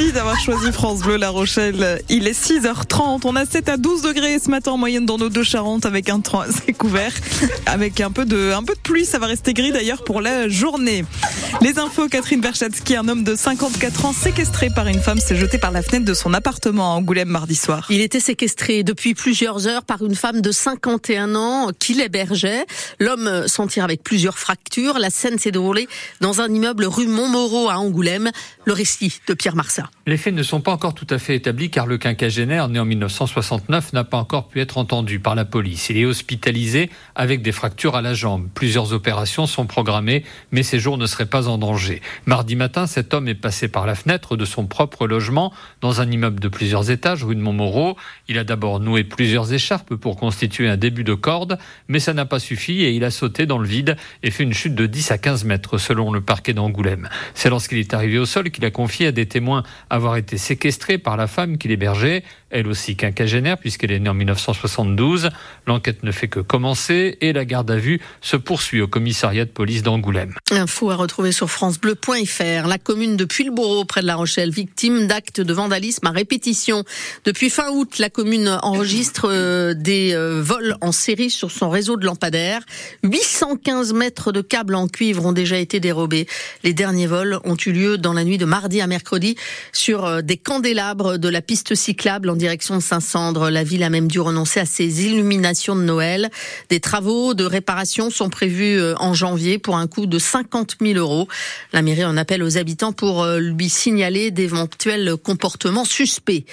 Merci d'avoir choisi France Bleu La Rochelle. Il est 6h30. On a 7 à 12 degrés ce matin en moyenne dans nos deux Charentes avec un temps assez couvert. Avec un peu de, un peu de pluie. Ça va rester gris d'ailleurs pour la journée. Les infos, Catherine Berchatsky, un homme de 54 ans séquestré par une femme s'est jeté par la fenêtre de son appartement à Angoulême mardi soir. Il était séquestré depuis plusieurs heures par une femme de 51 ans qui l'hébergeait. L'homme s'en tire avec plusieurs fractures. La scène s'est déroulée dans un immeuble rue Montmoreau à Angoulême. Le récit de Pierre Marsat. Les faits ne sont pas encore tout à fait établis car le quinquagénaire, né en 1969, n'a pas encore pu être entendu par la police. Il est hospitalisé avec des fractures à la jambe. Plusieurs opérations sont programmées, mais ses jours ne seraient pas en danger. Mardi matin, cet homme est passé par la fenêtre de son propre logement dans un immeuble de plusieurs étages, rue de Montmoreau. Il a d'abord noué plusieurs écharpes pour constituer un début de corde, mais ça n'a pas suffi et il a sauté dans le vide et fait une chute de 10 à 15 mètres selon le parquet d'Angoulême. C'est lorsqu'il est arrivé au sol qu'il a confié à des témoins avoir été séquestré par la femme qui l'hébergeait, elle aussi quinquagénaire puisqu'elle est née en 1972. L'enquête ne fait que commencer et la garde à vue se poursuit au commissariat de police d'Angoulême. Info à sur. La commune de Puy-le-Bourreau près de La Rochelle, victime d'actes de vandalisme à répétition. Depuis fin août, la commune enregistre euh, des euh, vols en série sur son réseau de lampadaires. 815 mètres de câbles en cuivre ont déjà été dérobés. Les derniers vols ont eu lieu dans la nuit de mardi à mercredi sur euh, des candélabres de la piste cyclable en direction de Saint-Cendre. La ville a même dû renoncer à ses illuminations de Noël. Des travaux de réparation sont prévus en janvier pour un coût de 50 000 euros. La mairie en appelle aux habitants pour euh, lui signaler d'éventuels comportements suspects.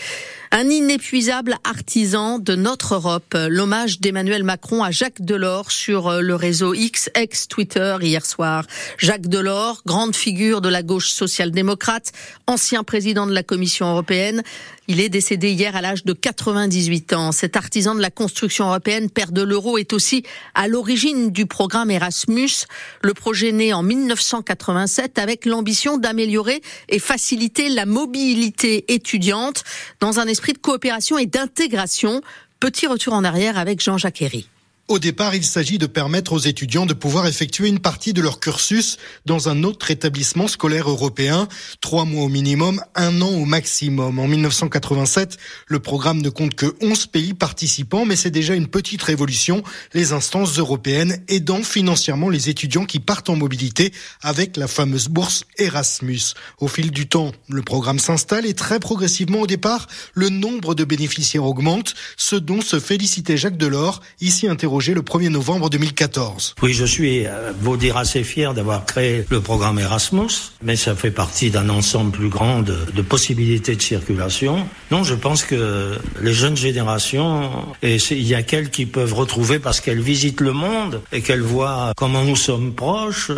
Un inépuisable artisan de notre Europe. L'hommage d'Emmanuel Macron à Jacques Delors sur le réseau X, ex-Twitter, hier soir. Jacques Delors, grande figure de la gauche social-démocrate, ancien président de la Commission européenne. Il est décédé hier à l'âge de 98 ans. Cet artisan de la construction européenne, père de l'euro, est aussi à l'origine du programme Erasmus, le projet né en 1987 avec l'ambition d'améliorer et faciliter la mobilité étudiante dans un esprit de coopération et d'intégration. Petit retour en arrière avec Jean-Jacques Herry. Au départ, il s'agit de permettre aux étudiants de pouvoir effectuer une partie de leur cursus dans un autre établissement scolaire européen, trois mois au minimum, un an au maximum. En 1987, le programme ne compte que 11 pays participants, mais c'est déjà une petite révolution, les instances européennes aidant financièrement les étudiants qui partent en mobilité avec la fameuse bourse Erasmus. Au fil du temps, le programme s'installe et très progressivement au départ, le nombre de bénéficiaires augmente, ce dont se félicitait Jacques Delors, ici interrogé le 1er novembre 2014. Oui, je suis, euh, vous dire, assez fier d'avoir créé le programme Erasmus, mais ça fait partie d'un ensemble plus grand de, de, possibilités de circulation. Non, je pense que les jeunes générations, et il y a qu'elles qui peuvent retrouver parce qu'elles visitent le monde et qu'elles voient comment nous sommes proches,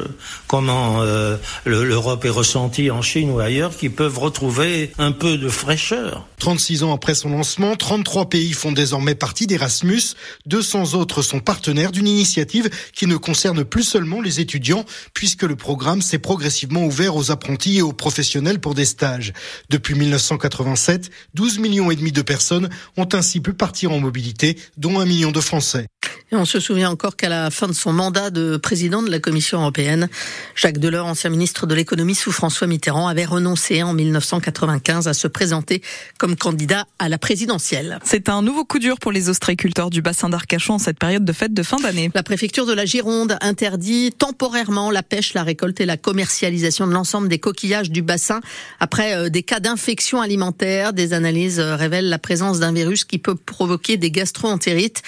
comment euh, l'Europe est ressentie en Chine ou ailleurs, qui peuvent retrouver un peu de fraîcheur. 36 ans après son lancement, 33 pays font désormais partie d'Erasmus, 200 autres sont partenaires d'une initiative qui ne concerne plus seulement les étudiants, puisque le programme s'est progressivement ouvert aux apprentis et aux professionnels pour des stages. Depuis 1987, 12 millions et demi de personnes ont ainsi pu partir en mobilité, dont un million de Français. Et on se souvient encore qu'à la fin de son mandat de président de la Commission européenne, Jacques Delors, ancien ministre de l'économie sous François Mitterrand, avait renoncé en 1995 à se présenter comme candidat à la présidentielle. C'est un nouveau coup dur pour les ostréiculteurs du bassin d'Arcachon en cette période de fête de fin d'année. La préfecture de la Gironde interdit temporairement la pêche, la récolte et la commercialisation de l'ensemble des coquillages du bassin après euh, des cas d'infection alimentaire. Des analyses euh, révèlent la présence d'un virus qui peut provoquer des gastro-entérites.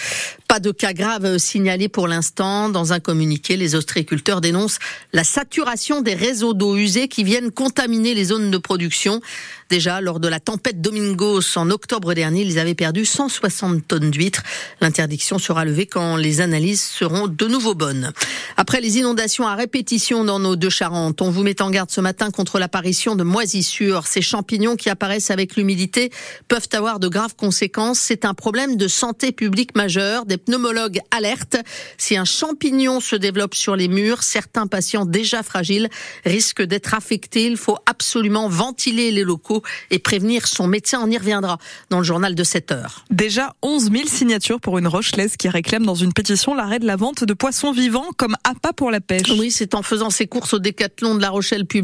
Pas de cas graves signalés pour l'instant. Dans un communiqué, les ostréiculteurs dénoncent la saturation des réseaux d'eau usée qui viennent contaminer les zones de production. Déjà, lors de la tempête Domingos en octobre dernier, ils avaient perdu 160 tonnes d'huîtres. L'interdiction sera levée quand les analyses seront de nouveau bonnes. Après les inondations à répétition dans nos deux Charentes, on vous met en garde ce matin contre l'apparition de moisissures. Ces champignons qui apparaissent avec l'humidité peuvent avoir de graves conséquences. C'est un problème de santé publique majeur. Des pneumologues alerte. Si un champignon se développe sur les murs, certains patients déjà fragiles risquent d'être affectés. Il faut absolument ventiler les locaux et prévenir son médecin. On y reviendra dans le journal de 7 heures. Déjà 11 000 signatures pour une Rochelaise qui réclame dans une pétition l'arrêt de la vente de poissons vivants comme appât pour la pêche. Oui, c'est en faisant ses courses au décathlon de La Rochelle puis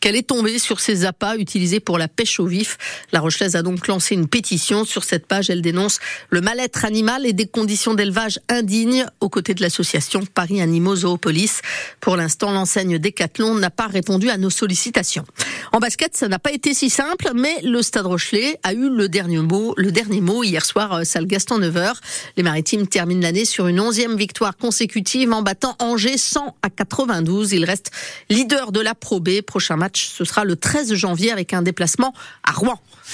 qu'elle est tombée sur ces appâts utilisés pour la pêche au vif. La Rochelaise a donc lancé une pétition. Sur cette page, elle dénonce le mal-être animal et des conditions d'élevage indignes aux côtés de l'association Paris Animaux Zoopolis. Pour l'instant, l'enseigne Décathlon n'a pas répondu à nos sollicitations. En basket, ça n'a pas été si simple, mais le Stade Rochelet a eu le dernier mot, le dernier mot hier soir, euh, salle Gaston 9h. Les Maritimes terminent l'année sur une onzième victoire consécutive en battant Angers 100 à 92. Il reste leader de la Pro B. Prochain match, ce sera le 13 janvier avec un déplacement à Rouen.